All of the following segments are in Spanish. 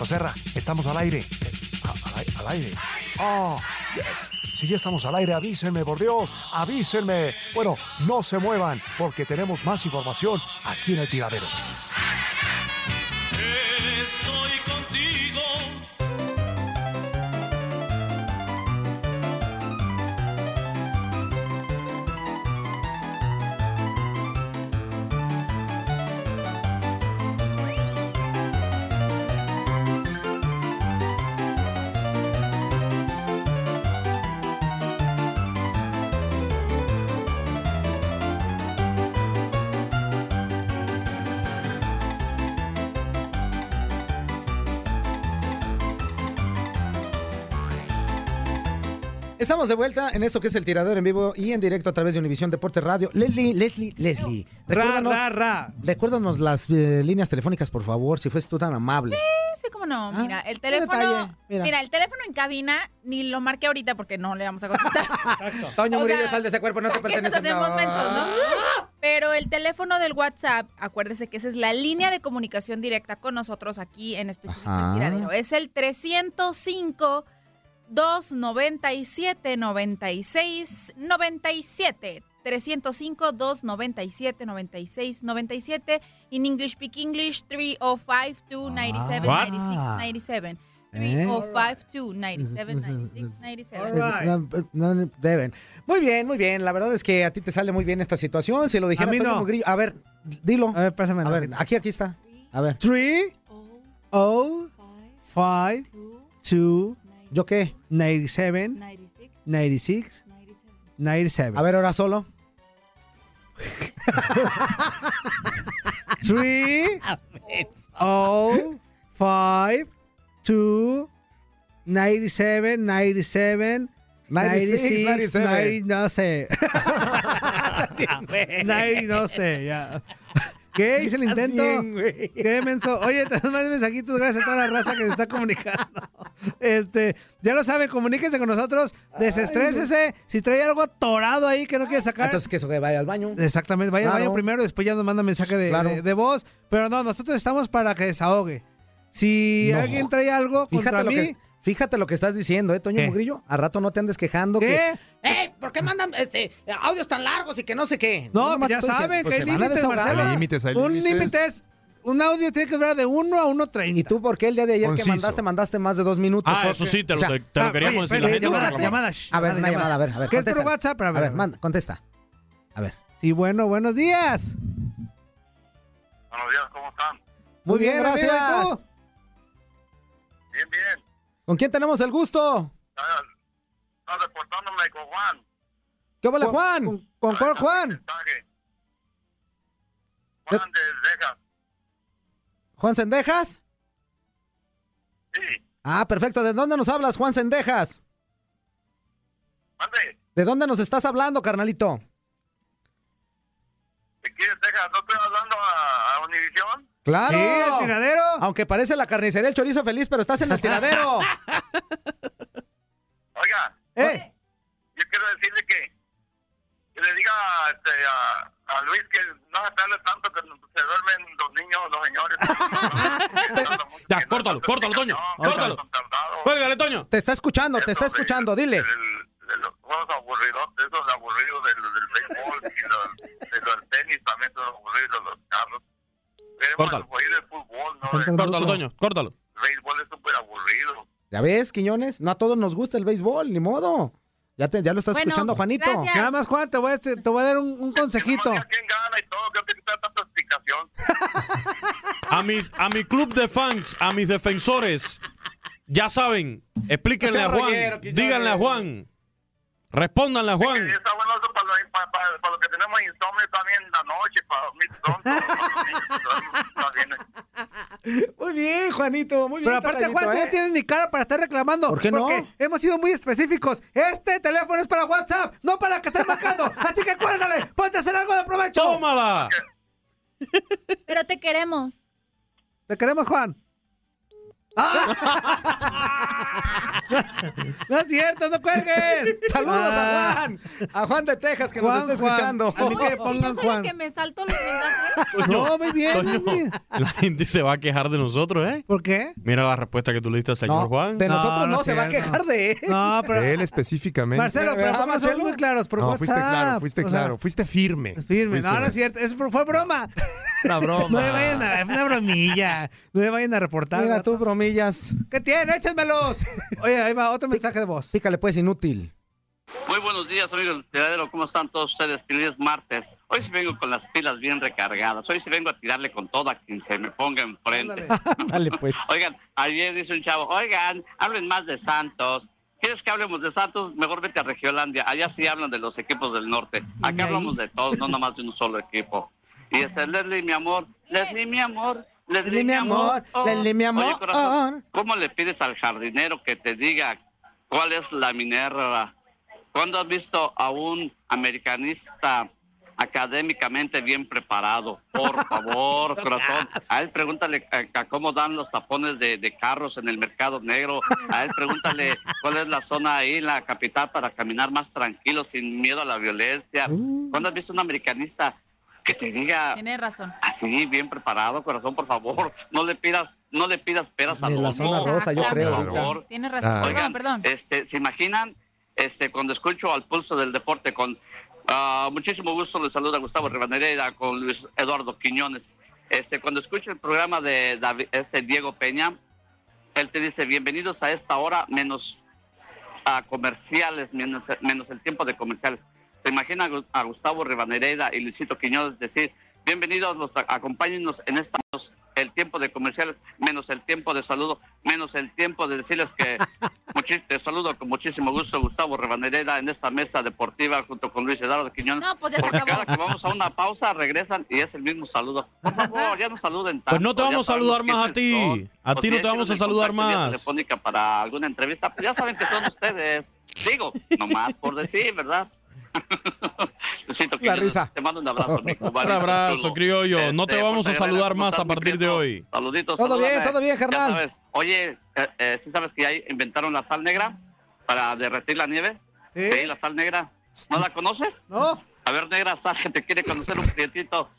Joserra, estamos al aire. Al, ai- al aire. ¡Oh! Si ya estamos al aire, avísenme, por Dios, avísenme. Bueno, no se muevan, porque tenemos más información aquí en el tiradero. Estamos de vuelta en esto que es el tirador en vivo y en directo a través de Univisión Deporte Radio. Leslie, Leslie, Leslie. Recuérdanos, ra, ra. recuérdanos las eh, líneas telefónicas, por favor, si fueses tú tan amable. Sí, cómo no. Ah, Mira, el teléfono. mira. Mira. el teléfono en cabina ni lo marqué ahorita porque no le vamos a contestar. Toño O Murillo, sea, sal de ese cuerpo, no te ¿para qué nos pertenece. hacemos no. mensos, no? Pero el teléfono del WhatsApp, acuérdese que esa es la línea de comunicación directa con nosotros aquí en específico Ajá. el tiradero. Es el 305 297 96 97. 305 297 96 97 in English speak English 305 297 Ah. 96 97 ¿Eh? 305 297 96 97 No, no, no, deben. Muy bien, muy bien. La verdad es que a ti te sale muy bien esta situación. Si lo dijera A mí no. Mugrillo- A ver, dilo. A ver, pásame. A ver, aquí, aquí está. A ver. Three, oh, five, two, ¿Yo qué? 97, 96, 97. A ver, ahora solo. Three, oh, five, two, 97, 97, 96, 96, 90, no sé. 90, no sé, ya. ¿Qué? Hice el intento. ¿Qué, menso? Oye, tenemos más mensajitos gracias a toda la raza que se está comunicando. Este, ya lo saben, comuníquense con nosotros, desestrésese. Si trae algo atorado ahí que no quiere sacar. Entonces, que eso que vaya al baño. Exactamente, vaya al baño primero, después ya nos manda mensaje de, Claro. de- de voz. Pero no, nosotros estamos para que desahogue. Si No. alguien trae algo contra Fíjate lo, mí, que, fíjate lo que estás diciendo, ¿eh, Toño ¿Qué? Mugrillo? A rato no te andes quejando ¿Qué? que... ¡Eh! ¿Por qué mandan este, audios tan largos y que no sé qué? no, pues ya saben pues que hay a límites, desahogar. Marcelo. Hay límites, hay un límite es, un audio tiene que durar de 1 a 1.30. ¿Y tú por qué el día de ayer Conciso. que mandaste, mandaste más de dos minutos? Ah, eso sí, te lo, O sea, te, te lo Ah, queríamos oye, decir. La gente no llamada, A ver, una llamada, a ver, a ver. ¿Qué es por. WhatsApp? Pero A ver, manda, contesta. A ver. Sí, bueno, buenos días. Buenos días, ¿cómo están? Muy bien, ¿y gracias. tú? Bien, bien. ¿Con quién tenemos el gusto? Estaba reportándome con Juan. ¿Qué hola, ¿Con- Juan? ¿Con, con cuál Juan? Juan de Texas. ¿Juan Sendejas? Ah, perfecto. ¿De dónde nos hablas, Juan Sendejas? Mande, ¿De dónde nos estás hablando, carnalito? ¿te quieres dejar? ¿No estoy hablando a, a Univisión? Claro. Sí, el tiradero. Aunque parece la carnicería el chorizo feliz, pero estás en el tiradero. Oiga, Eh, yo quiero decirle que, que le diga este, a, a Luis que no se tarde tanto que se duermen los niños, los señores. Ya, córtalo, córtalo, Toño. Córtalo. Cuélgale, Toño. te está escuchando, te está de- escuchando, dile. del- de los juegos aburridos, esos aburridos del, del béisbol y los, de los tenis también son aburridos, Córtalo. el fútbol, ¿no? Córtalo. El Córtalo, Toño. Córtalo. béisbol es súper aburrido. ¿Ya ves, Quiñones? No a todos nos gusta el béisbol, ni modo. Ya, te, ya lo estás Bueno, escuchando, Juanito. gracias. nada más, Juan, te voy a, te voy a dar un, un consejito. A, mis, a mi club de fans, a mis defensores, ya saben, explíquenle a Juan, díganle a Juan, respóndanle a Que Juan. está bueno eso para, los- para, para, para los que tenemos insomnio también en la noche, para dormir pronto. bien. Muy bien, Juanito, muy bien. Pero aparte, Juan, tú ¿eh? no tienes ni cara para estar reclamando. ¿Por qué no? Porque hemos sido muy específicos. Este teléfono es para WhatsApp, no para que estés marcando. Así que cuélgale, ponte a hacer algo de provecho. ¡Tómala! Pero te queremos. Te queremos, Juan. No es cierto, no cuelgues. Saludos Ah. a Juan. A Juan de Texas que Juan, nos está Juan. escuchando. A mí que Sí, pongan yo Juan. que me salto los mensajes. No, muy bien, la gente se va a quejar de nosotros, ¿eh? ¿Por qué? Mira la respuesta que tú le diste al señor No, Juan. de nosotros no, se va a quear de él. No, pero. De él específicamente. Marcelo, pero ¿Verdad, vamos a ser muy claros por no, WhatsApp. fuiste claro, fuiste O sea, claro, fuiste firme. Firme, Fuiste- no, no es cierto. Eso fue broma. Una broma. No me vayan a. Es una bromilla. No me vayan a reportar. Mira tú, bromillas. ¿Qué tiene? Échenmelos. Oye, ahí va otro mensaje de voz. Pícale pues, inútil. Muy buenos días, amigos del tiradero. ¿Cómo están todos ustedes? Feliz martes. Hoy sí vengo con las pilas bien recargadas. Hoy sí vengo a tirarle con toda quien se me ponga enfrente. Dale pues. Oigan, ayer dice un chavo, oigan, hablen más de Santos. ¿Quieres que hablemos de Santos? Mejor vete a Regiolandia. Allá sí hablan de los equipos del norte. Acá hablamos de todos, no nomás de un solo equipo. Y este, Leslie, mi amor, Leslie, mi amor, Leslie, Leslie, mi amor, Leslie, mi amor. Oye, corazón, ¿cómo le pides al jardinero que te diga cuál es la Minerva? ¿Cuándo has visto a un americanista académicamente bien preparado? Por favor, corazón. A él pregúntale a, a cómo dan los tapones de, de carros en el mercado negro. A él pregúntale cuál es la zona ahí en la capital para caminar más tranquilo, sin miedo a la violencia. ¿Cuándo has visto un americanista que te diga Tienes razón. así, bien preparado, corazón, por favor? No le pidas, no le pidas peras al De la zona rosa, yo por creo. favor. Tienes razón. Ah. Perdón, perdón. Este, ¿se imaginan? Este, cuando escucho al pulso del deporte con ah, muchísimo gusto les saluda Gustavo Rivadeneira con Luis Eduardo Quiñones. Este, cuando escucho el programa de Davi- este Diego Peña, él te dice bienvenidos a esta hora menos a comerciales, menos, menos el tiempo de comercial. ¿Se imagina a Gu- a Gustavo Rivadeneira y Luisito Quiñones decir bienvenidos, los, acompáñennos en esta el tiempo de comerciales, menos el tiempo de saludo, menos el tiempo de decirles que te saludo con muchísimo gusto Gustavo Rivadeneira en esta mesa deportiva junto con Luis Eduardo Quiñones. No, pues ya se Porque acabó. cada que vamos a una pausa regresan y es el mismo saludo. Por favor, ya no saluden tanto. Pues no te vamos a saludar más a ti. son. A ti no te vamos a saludar más. telefónica para alguna entrevista, pues ya saben que son ustedes. Digo, nomás por decir, ¿verdad? La risa. Te mando un abrazo, mi Un abrazo, criollo. No te Este, vamos a pues, saludar ¿cómo más a partir de hoy. Saluditos. Todo bien, salúdame. todo bien, sabes. Oye, eh, eh, ¿sí sabes que ya inventaron la sal negra para derretir la nieve? ¿Sí? la sal negra. ¿No la conoces? No. A ver, negra, sal que te quiere conocer un clientito.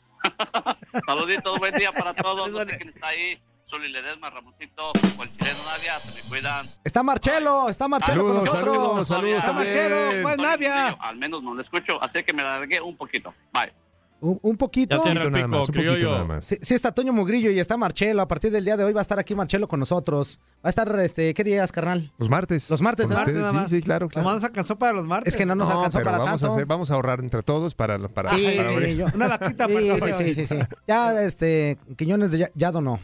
Saluditos, buen día para todos. No sé quién está ahí. Zuli Ledesma, Ramoncito, o el chileno Nadia, se me cuidan. Está Marchelo, está Marchelo con Saludos, nosotros. saludos, saludos Está Marchelo, Tony Navia. Al menos no lo escucho, así que me largué un poquito. Bye. Un, un poquito. Ya Un poquito nada más, un poquito nada más. Sí, sí está Toño Mugrillo y está Marchelo. A partir del día de hoy va a estar aquí Marchelo con nosotros. Va a estar, este, ¿qué días, carnal? Los martes. Los martes, Con ¿verdad? ustedes, Nada más. Sí, sí, claro, claro. Nos alcanzó para los martes. Es que no nos No, alcanzó pero para vamos tanto. A hacer, vamos a ahorrar entre todos para, para, Sí, para sí, abrir. yo- Una Sí, para sí, sí, sí, sí. Ya, este, Quiñones de ya, ya donó.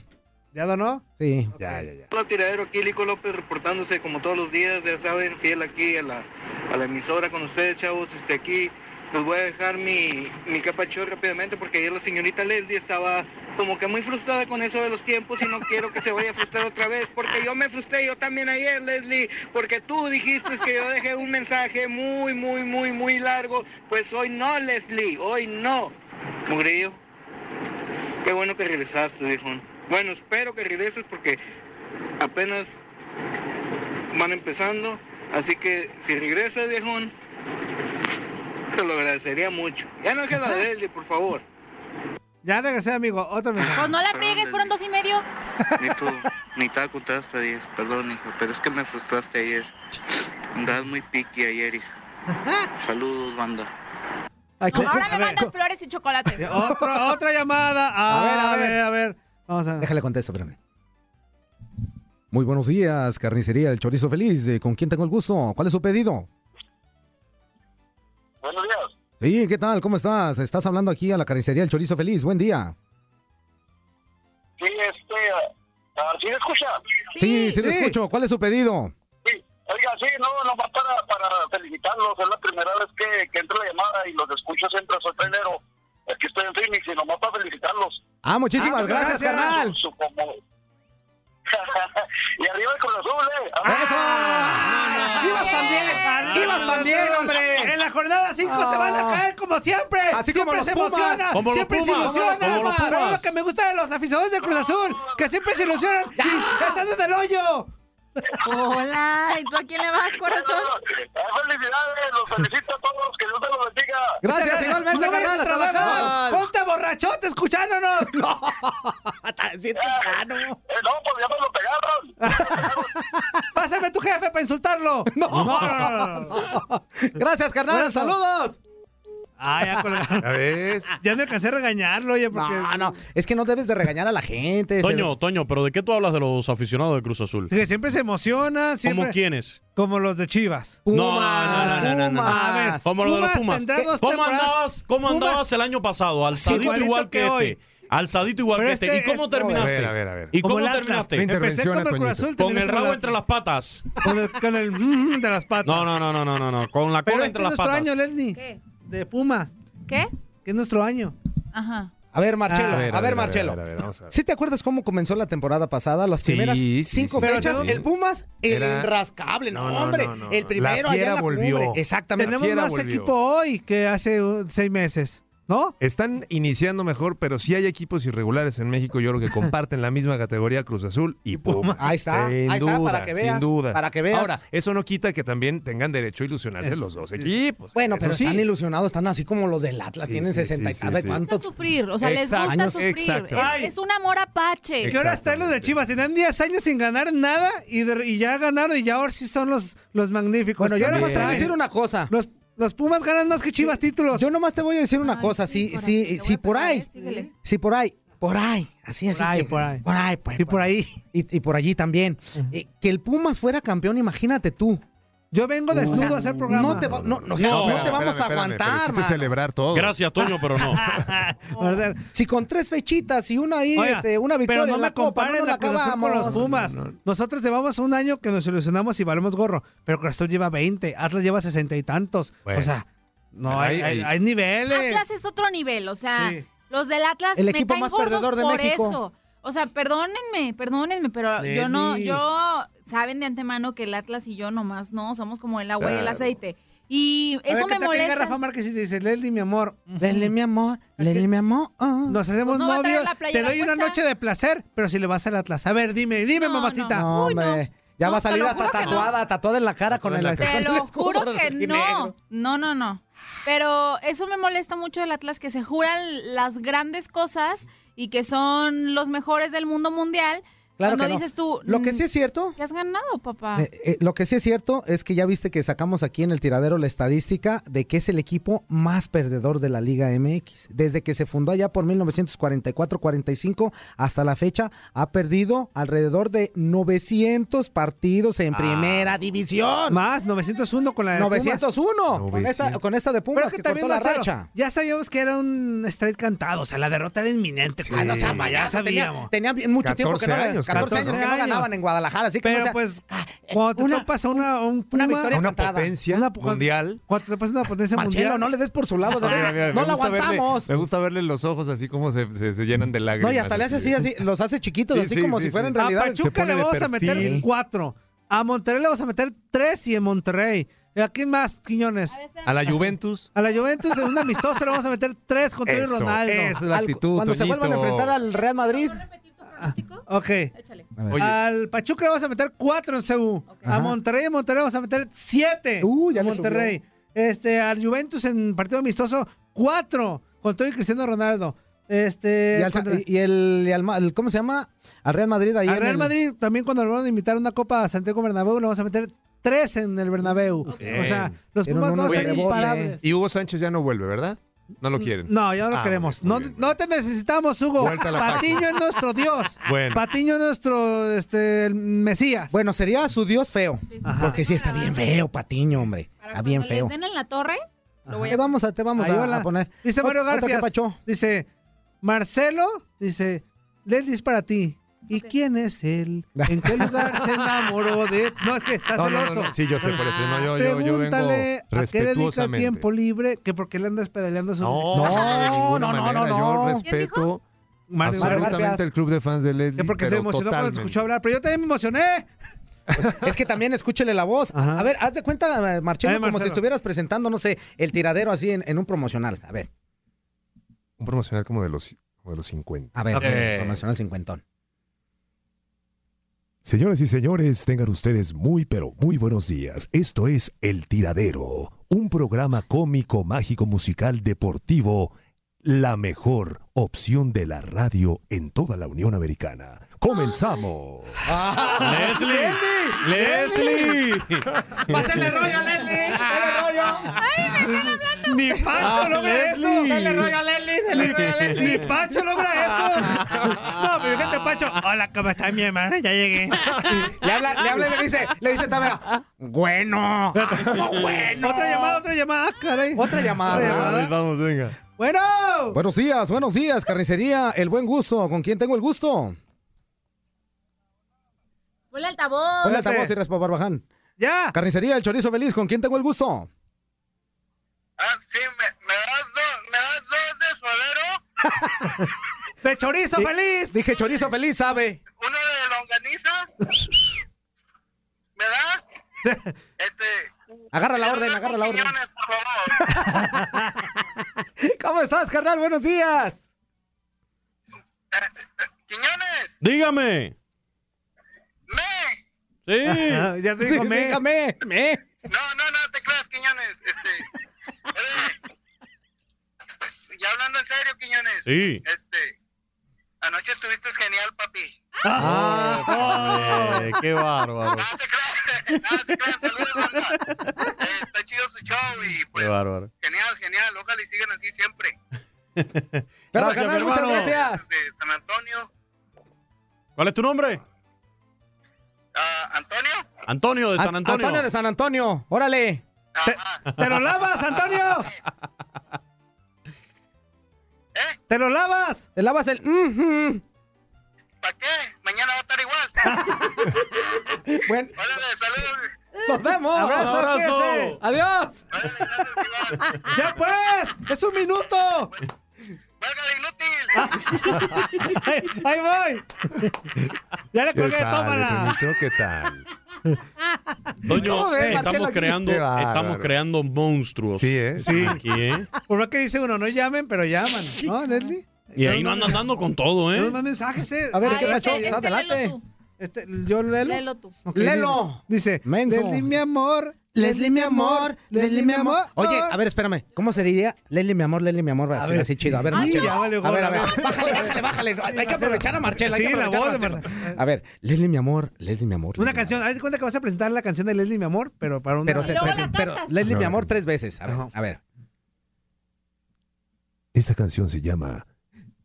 ¿Ya donó? Sí. Ya, ya, ya. Hola tiradero, aquí Lico López reportándose como todos los días, ya saben, fiel aquí a la, a la emisora con ustedes, chavos. Este, aquí les voy a dejar mi, mi capacho rápidamente porque ayer la señorita Leslie estaba como que muy frustrada con eso de los tiempos y no quiero que se vaya a frustrar otra vez porque yo me frustré yo también ayer, Leslie, porque tú dijiste que yo dejé un mensaje muy, muy, muy, muy largo. Pues hoy no, Leslie, hoy no. Mugrillo, qué bueno que regresaste, viejón. Bueno, espero que regreses porque apenas van empezando. Así que si regresas, viejón, te lo agradecería mucho. Ya no dejes la de Leslie, por favor. Ya regresé, amigo. Otro mensaje. Pues no la friegues, fueron dos y medio. Ni tú, ni te contar hasta 10, perdón, hijo, pero es que me frustraste ayer. Andabas muy piqui ayer, hija. Saludos, banda. Ahora me mandan flores y chocolates. Otra, otra llamada. A ver, a ver, a ver. Vamos a Déjale contesto, espérame. Muy buenos días, carnicería El Chorizo Feliz. Eh, ¿Con quién tengo el gusto? ¿Cuál es su pedido? Buenos días. Sí, ¿qué tal? ¿Cómo estás? Estás hablando aquí a la carnicería El Chorizo Feliz. Buen día. Sí, este, ah, ¿sí me escucha? Sí, sí, te escucho. ¿Cuál es su pedido? Sí. Oiga, sí, no, nomás para, para felicitarlos. Es la primera vez que, que entro la llamada y los escucho siempre. Soy trailero. Aquí estoy en Phoenix y nomás para felicitarlos. Ah, muchísimas gracias, carnal. Su- su como- y arriba el Cruz Azul, ¿eh? ¡Ibas también! ¡Ibas también, hombre! En la jornada 5 se van a caer como siempre. Así siempre como los se Pumas. emociona. Como los siempre se Pumas. ilusiona. Como los Pero Pumas. lo que me gusta de los aficionados de Cruz Azul, que siempre se ilusionan y están en el hoyo. Hola, ¿y tú a quién le vas, corazón? ¡Felicidades! Los felicito a todos. Que Dios te los bendiga. Gracias, igualmente, no carnal. a Hasta trabajar. Ponte borrachote escuchándonos. Eh, no, pues ya me lo pegaron. Pásame tu jefe para insultarlo. No, no, no, no. Gracias, carnal. Bueno. Saludos. Ah, ya colgaron. ¿Ya ves? Ya me alcancé a regañarlo, oye, porque... No, no. Es que no debes de regañar a la gente. Toño, Toño, pero ¿de qué tú hablas de los aficionados de Cruz Azul? Que siempre se emocionan, siempre... ¿Cómo quiénes? Como los de Chivas. No, no, no, no, no, no. A ver, Como lo de los Pumas. ¿Cómo andabas, cómo Pumas- andabas el año pasado? Alzadito igualito igual que, que hoy. este. Alzadito igual Pero que este. este ¿Y cómo es- terminaste? A ver, a ver, a ver. ¿Y Como cómo terminaste? Empecé como a el Cruz. Azul. Con el como rabo entre las patas. Con el, con el mm, de las patas. No, no, no, no, no, no, no. Con la cola este entre las patas. ¿Qué? De Puma. ¿Qué? Que es nuestro año. Ajá. A ver, Marcelo. A ver, Marcelo. A ver. ¿Sí te acuerdas cómo comenzó la temporada pasada? Las Sí, primeras sí, cinco sí, fechas. El Pumas, el Era- rascable. No, No, no, hombre. no, no, El primero La allá fiera la volvió. cumbre. Exactamente. Tenemos fiera más volvió. equipo hoy que hace uh, seis meses, ¿no? Están iniciando mejor, pero sí hay equipos irregulares en México, yo creo que comparten la misma categoría Cruz Azul y Pumas. Ahí está, Sin ahí está, para que sin veas, duda. para que veas. Ahora, eso no quita que también tengan derecho a ilusionarse los dos equipos. Bueno, Eso pero sí. están ilusionados, están así como los del Atlas, Sí, tienen sí, 60 y sí, sabe sí, sí. gusta cuántos. sufrir, o sea, les gusta sufrir. exacto. Es, un amor apache. Que ahora están los de Chivas. Tenían 10 años sin ganar nada y, de- y ya ganaron y ya ahora sí son los, los magníficos. Bueno, yo Ahora te voy a decir una cosa. Los, los Pumas ganan más que Chivas títulos. Yo nomás te voy a decir una Ay, cosa. sí, Si, corazón, si, te voy si a por ahí, síguele. si por ahí, por ahí, así, así. Por ahí, que- por ahí. Por ahí, pues. Y por ahí. Y, y por allí también. Eh, que el Pumas fuera campeón, imagínate tú. Yo vengo desnudo a hacer programa. No te, va- no, no, o sea, No, no te vamos a Espérame, espérame, pero aguantar, celebrar todo. Gracias, Toño, pero no. Si con tres fechitas y una ahí, Oiga, este, una victoria pero no en me la Copa, comparen la con los Pumas. Nosotros llevamos un año que nos ilusionamos y valemos gorro, pero Cruz Azul lleva 20, Atlas lleva 60 y tantos. Bueno. O sea, no hay, hay- hay, hay- hay niveles. Atlas es otro nivel, o sea, Sí. los del Atlas El me equipo caen más gordos perdedor de por México. eso. O sea, perdónenme, perdónenme, pero yo no, yo saben de antemano que el Atlas y yo nomás no, somos como el agua y el aceite. Y ver, eso ¿qué me venga Rafa molesta. Márquez y dice, Leslie, mi amor, Lele, mi amor, Lele, mi amor. ah. nos hacemos Pues no novios, te doy una noche de placer, pero si le vas al Atlas. A ver, dime, dime, No, mamacita. No, Uy, no. hombre. Ya No, va a salir hasta tatuada, tatuada en la cara con el cara. Te lo juro que no. No, no, no. Pero eso me molesta mucho del Atlas, que se juran las grandes cosas y que son los mejores del mundo mundial. Claro cuando que no. dices tú, Lo que mm, sí es cierto, ¿qué has ganado, papá? eh, eh, lo que sí es cierto es que ya viste que sacamos aquí en el tiradero la estadística de que es el equipo más perdedor de la Liga MX. Desde que se fundó allá por 1944-45 hasta la fecha, ha perdido alrededor de 900 partidos en primera división. Más, 901 con la de Pumas. 901 con esta, con esta de Pero Pumas es que, que, también, cortó la racha. ya sabíamos que era un straight cantado, o sea, la derrota era inminente. Ah, no sea ya tenía, sabíamos. tenía bien mucho tiempo que no, 14 años, 14 años que no ganaban en Guadalajara, así que Pero no sea- pues, cuando una- te pasa una, un Puma, victoria Una contada. potencia Una- cuando- mundial. Cuando te pasa una potencia Marcelo, mundial. no le des por su lado, de Mira, verdad. mira, no la verle- aguantamos. me gusta verle los ojos así como se, se- se llenan de lágrimas. No, y hasta le hace así, así, los hace chiquitos, Sí, así sí, como sí, si fueran sí. en A realidad. Pachuca le vamos a meter cuatro. A Monterrey le vamos a meter tres y en Monterrey. ¿Y ¿A quién más, Quiñones? A la Juventus. A la Juventus en un amistoso le vamos a meter tres con todo y Eso, Ronaldo. es la Al- actitud, cuando se vuelvan a enfrentar al Real Madrid. Ok. Oye. Al Pachuca le vamos a meter cuatro en CU. A Ajá. Monterrey en Monterrey vamos a meter siete. Uh, ya a le Monterrey. Este, al Juventus en partido amistoso, cuatro. Con todo y Cristiano Ronaldo. Este, Y, al- contra- y el, y al ¿cómo se llama? Al Real Madrid ahí. al Real el- Madrid también cuando le van a invitar una copa a Santiago Bernabéu le vamos a meter tres en el Bernabéu. O sea, los Pumas van a ser imparables. Y Hugo Sánchez ya no vuelve, ¿verdad? No lo quieren. No, ya no lo Ah, queremos. No, no te necesitamos, Hugo. Patiño es nuestro Dios. Bueno. Patiño es nuestro este, el Mesías. Bueno, sería su dios feo. Porque sí está bien feo, Patiño, hombre. Para Está bien feo. les den en la torre, lo voy Te vamos a, te vamos a, poner. Dice Mario pachó. Dice, Marcelo, dice, Leslie es para ti. ¿Y quién es él? ¿En qué lugar se enamoró de...? No, es que está No, celoso. no, no. Sí, yo sé por eso. No, yo, yo, yo vengo Pregúntale a qué dedica respetuosamente. tiempo libre, que porque le andas pedaleando su... No, No, no, no, no, no. Yo ¿Quién respeto Mario absolutamente el club de fans de Leslie. Que porque se emocionó cuando te totalmente. escuchó hablar. Pero yo también me emocioné. Es que también escúchele la voz. Ajá. A ver, haz de cuenta, eh, Marcelo, como si estuvieras presentando, no sé, el tiradero así en, en un promocional. A ver, Un promocional como de los, como de los 50. a ver, Ok. promocional cincuentón. Señoras y señores, tengan ustedes muy pero muy buenos días. Esto es El Tiradero, un programa cómico, mágico, musical, deportivo, la mejor opción de la radio en toda la Unión Americana. Comenzamos. ¡Leslie! ¡Leslie! ¡Pásale rollo, Leslie! ¡Dale rollo! Ni Pancho Ah, logra eso. Dale rollo a Leslie, dale rollo a Leslie. Ni Pancho logra eso. No, pero fíjate, Pancho. Hola, ¿cómo está mi hermana? Ya llegué. Le habla, le habla y le dice, le dice también, bueno, ¿cómo bueno? Otra llamada, otra llamada, caray. Otra llamada. Otra llamada. Vamos, venga. Bueno. Buenos días, buenos días, carnicería, el buen gusto. ¿Con quién tengo el gusto? Ponle altavoz. Hola, altavoz y Raspa Barbaján. Ya. Carnicería, el chorizo feliz, ¿con quién tengo el gusto? Ah, sí, me, me das dos, me das dos de suadero, De chorizo Sí. feliz. Dije chorizo feliz, ¿sabe? uno de longaniza. ¿Me das? Este. Agarra la orden, agarra la orden. por favor. ¿Cómo estás, carnal? Buenos días. Quiñones, Dígame. me. Sí. ya te digo, me. Dígame, me. No, no, no te creas, Quiñones. Este. oye, ya hablando en serio, Quiñones. Sí. Este. Anoche estuviste genial, papi. Eh, qué bárbaro. No te creas, no se crean, saludos, banda. Eh, está chido su show y Qué pues. bárbaro. Genial, genial. Ojalá y sigan así siempre. Pero, Gracias, carnal, mi muchas gracias. De San Antonio. ¿Cuál es tu nombre? Ah, Antonio. Antonio de San An- Antonio. Antonio de San Antonio, órale. Ajá. ¿Te lo lavas, Antonio? ¿Eh? ¿Te lo lavas? Te lavas el... mhm. ¿Para qué? Mañana va a estar igual. Bueno, Órale, saludos. nos vemos. Abrazo, Abrazo. Adiós. Órale, gracias. ¡Ya pues! ¡Es un minuto! Valga de inútil. ¡Ahí, ahí voy! ¡Ya le ¿Qué colgué, tal, tómala! ¿Qué tal? Doño, ¿Cómo ves, eh, estamos creando, estamos creando monstruos. Sí, ¿eh? Sí. Aquí, ¿eh? Por lo que dice uno, no llamen, pero llaman. ¿No, Leslie? Y ahí no andan dando con todo, ¿eh? más mensajes, ¿eh? A ver, ¿qué pasó? este, este Adelante. Este, ¿Yo lelo? Léelo tú. Lelo. Dice, Menso. Leslie, mi amor. Leslie, mi amor. Leslie, mi amor. Oye, Ah. a ver, espérame. ¿Cómo se diría? Leslie, mi amor, Leslie, mi amor. Así, ver. así chido. A ver, Ay, vale, a ver, a ver. Bájale, bájale, bájale. Hay que aprovechar a Marcelo. hay Sí, que la aprovechar a voz de Marcelo. A ver, Leslie, mi amor. Leslie, mi amor. Una Leslie, canción, haz de cuenta que vas a presentar la canción de Leslie, mi amor, pero para una... Pero, se-. Leslie, mi No. amor, tres veces. A ver, a ver. Esta canción se llama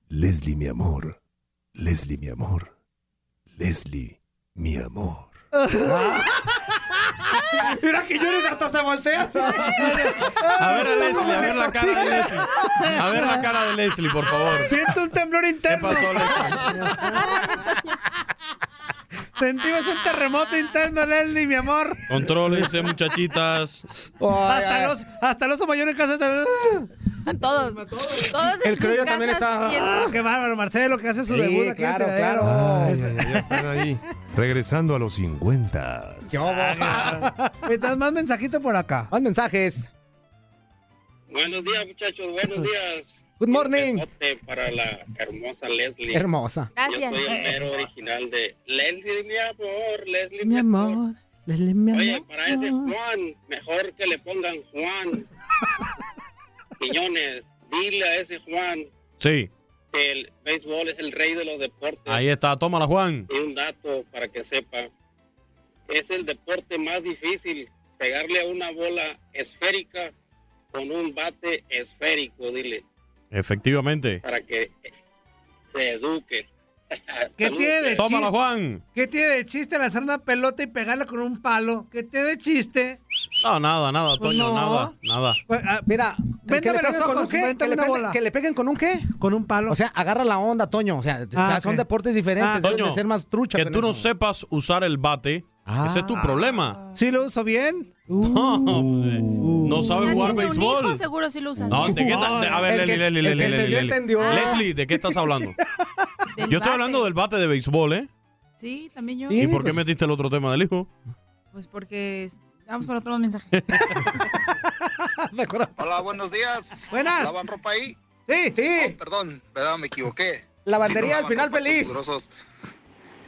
Leslie, mi amor. Leslie, mi amor. Leslie, mi amor. Mira que llores hasta se voltea. A ver a Leslie, a ver la cara de Leslie. A ver la cara de Leslie, por favor. Siento un temblor ¿Qué interno. pasó, Leslie? Sentimos un terremoto interno, Leslie, mi amor. Contrólense, muchachitas. Hasta los, hasta el oso mayor en casa. está- Todos. Todos en El criollo también está- en- Ah, qué bárbaro, Marcelo, que hace su Sí, debut aquí el claro, tiradero. claro. Ay, ya están ahí. Regresando a los 50. Mientras más mensajito por acá. Más mensajes. Buenos días, muchachos, buenos días. Good morning. Un para la hermosa Leslie. Hermosa. Gracias. Yo soy el mero original de Leslie, mi amor, Leslie, Mi amor. Leslie, mi Oye, amor. para ese Juan, mejor que le pongan Juan. Quiñones, dile a ese Juan Sí, que el béisbol es el rey de los deportes. ahí está. Tómala, Juan. Y un dato para que sepa, es el deporte más difícil, pegarle a una bola esférica con un bate esférico, dile, Efectivamente. para que se eduque. ¿Qué tiene de. Tómala, chiste? Juan. ¿Qué tiene de chiste lanzar una pelota y pegarla con un palo? ¿Qué tiene de chiste? No, nada, nada, Pues Toño, no. nada, nada. Pues, ah, Mira, que, que le los con un ojos, qué, que le, peguen, bola. que le peguen con un qué. con un palo. O sea, agarra la onda, Toño. O sea, o sea, Ah, son deportes diferentes. Ah, debes Toño, de ser más trucha. Que tú no eso. sepas usar el bate, ese es tu problema. ¿Sí lo uso bien? No, no sabes Ya jugar un béisbol. hijo, seguro sí lo usan. No, ¿de qué A ver. Leslie, ¿de qué estás hablando? Del Yo estoy bate. hablando del bate de béisbol, ¿eh? Sí, también yo. Sí. ¿Y por qué pues- metiste el otro tema del hijo? Pues porque... Vamos por otro mensaje. Hola, buenos días. Buenas. ¿Lavan ropa ahí? Sí. Sí, Oh, perdón, ¿verdad? Me equivoqué. lavandería al Sí, no final feliz.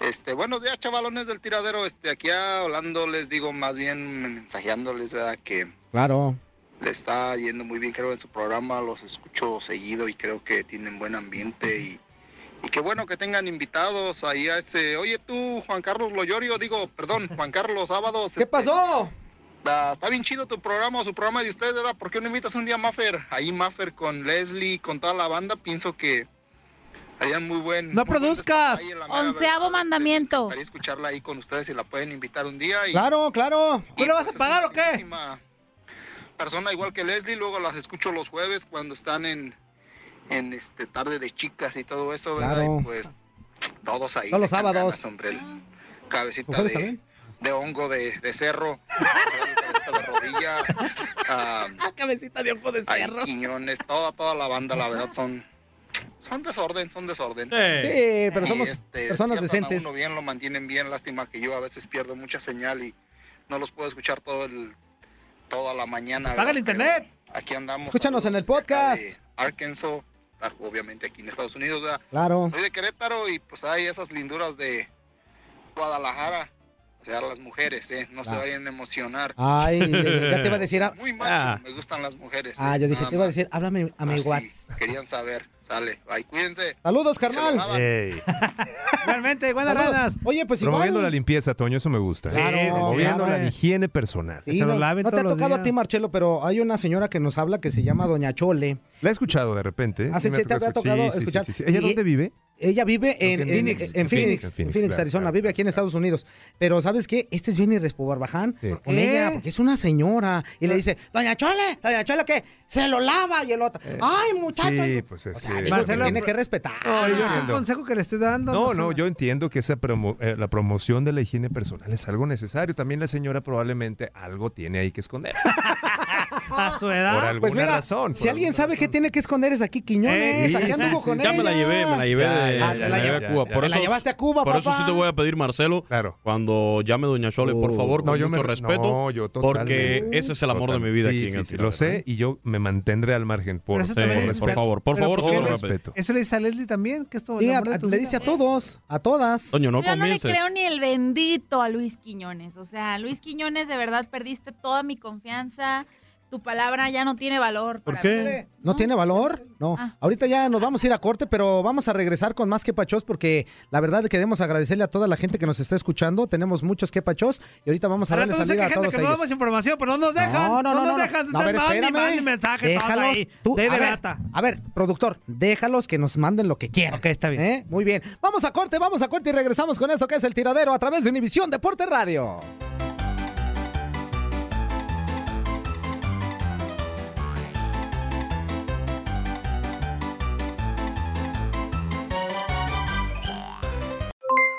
Este, buenos días, chavalones del tiradero. Este, aquí hablando les digo, más bien mensajeándoles, ¿verdad? Que Claro. le está yendo muy bien, creo, en su programa. Los escucho seguido y creo que tienen buen ambiente y, y qué bueno que tengan invitados ahí a ese. Oye, tú, Juan Carlos Loyorio, digo, perdón, Juan Carlos Sábados. ¿Qué este, pasó? Da- está bien chido tu programa, su programa de ustedes, ¿verdad? ¿Por qué no invitas un día a Maffer? Ahí Maffer con Leslie, con toda la banda, pienso que harían muy buen... No muy produzcas. Onceavo verdad. mandamiento. Me gustaría escucharla ahí con ustedes si la pueden invitar un día. Y, Claro, claro. y, ¿Tú le vas a pues, es pagar o qué? Persona igual que Leslie, luego las escucho los jueves cuando están en, en este tarde de chicas y todo eso, ¿verdad? Claro. Y pues todos ahí. Todos los sábados. ganas, el cabecita ¿Los jueves de, de hongo de, de cerro, cabecita de rodilla, ah, Cabecita de ojo de hay Quiñones, toda, toda la banda, la verdad, son, son desorden, son desorden. Sí. Sí, pero somos este, personas a decentes. uno bien, lo mantienen bien, lástima que yo a veces pierdo mucha señal y no los puedo escuchar todo el, toda la mañana. Paga el internet. Pero Aquí andamos. Escúchanos en el podcast. de Arkansas, obviamente aquí en Estados Unidos, ¿verdad? Claro. Soy de Querétaro y pues hay esas linduras de Guadalajara. O sea, las mujeres, ¿eh? No se vayan a emocionar. Ay, ya te iba a decir. ah, Muy macho, Ah. me gustan las mujeres. Ah, ¿eh? yo dije, Nada te iba a decir, háblame a mi WhatsApp. Querían saber. Sale, bye, cuídense. Saludos, carnal. Realmente, buenas ranas. Oye, pues promoviendo la igual. limpieza, Toño, eso me gusta. Claro, promoviendo claro. la higiene personal. Sí, se lo no, laven no te ha todos tocado a ti, Marcelo, pero hay una señora que nos habla que se llama Doña Chole. La he escuchado de repente. Ah, sí, sí, te tocado ha tocado escuchar. Sí, sí, escuchar. sí, sí. ¿Ella Y- dónde vive? Ella vive en, en en- Phoenix. en En Phoenix, Phoenix, en en Phoenix, Phoenix, claro, Arizona. claro. Vive aquí en Estados Unidos. Pero ¿sabes qué? Este es bien irrespo Barbaján Sí. con ¿Eh? ella, porque es una señora. Y le dice, Doña Chole, Doña Chole, ¿qué? Se lo lava. Y el otro, ay, muchacho. Sí, pues es O sea, que... Marcelo, que tiene que respetar. Yo es un consejo que le estoy dando. No, no, yo entiendo que esa promo- eh, la promoción de la higiene personal es algo necesario. También la señora probablemente algo tiene ahí que esconder. A su Por edad. alguna Pues mira, razón. si por alguien alguna sabe qué tiene que esconder es aquí Quiñones. Eh, aquí sí, anduvo sí, con. Ya ella. me la llevé, me la llevé de, Ah, te me la llevé a llevé- Cuba. ya, Por ya. eso, ¿Te la llevaste a Cuba, Por eso sí te voy a pedir, Marcelo, Claro. cuando llame Doña Chole, por Oh. favor, con No, yo mucho me- respeto, no, yo totalmente. porque ese es el amor de mi vida Sí, aquí en sí, el sí, lo sé y yo me mantendré al margen por, por, por- por favor, por favor, ¿por le- respeto. Eso le dice a Leslie también, que esto le dice a todos, a todas. No Yo no le creo ni el bendito a Luis Quiñones. O sea, Luis Quiñones, de verdad perdiste toda mi confianza. Tu palabra ya no tiene valor. ¿Por para qué? mí. ¿No, tiene valor? No. Ah. Ahorita ya nos vamos a ir a corte, pero vamos a regresar con más que pachos porque la verdad queremos agradecerle a toda la gente que nos está escuchando. Tenemos muchos que pachos y ahorita vamos a darle salida a todos que no ellos. damos información, pero no nos dejan. No, no, no, nos no, dejan. no. A ver, espérame. mensaje, Déjalos. ahí. tú- de a, ver, a ver, productor, déjalos que nos manden lo que quieran. Ok, está bien. ¿Eh? Muy bien. Vamos a corte, vamos a corte y regresamos con eso que es el tiradero a través de Univisión Deporte Radio.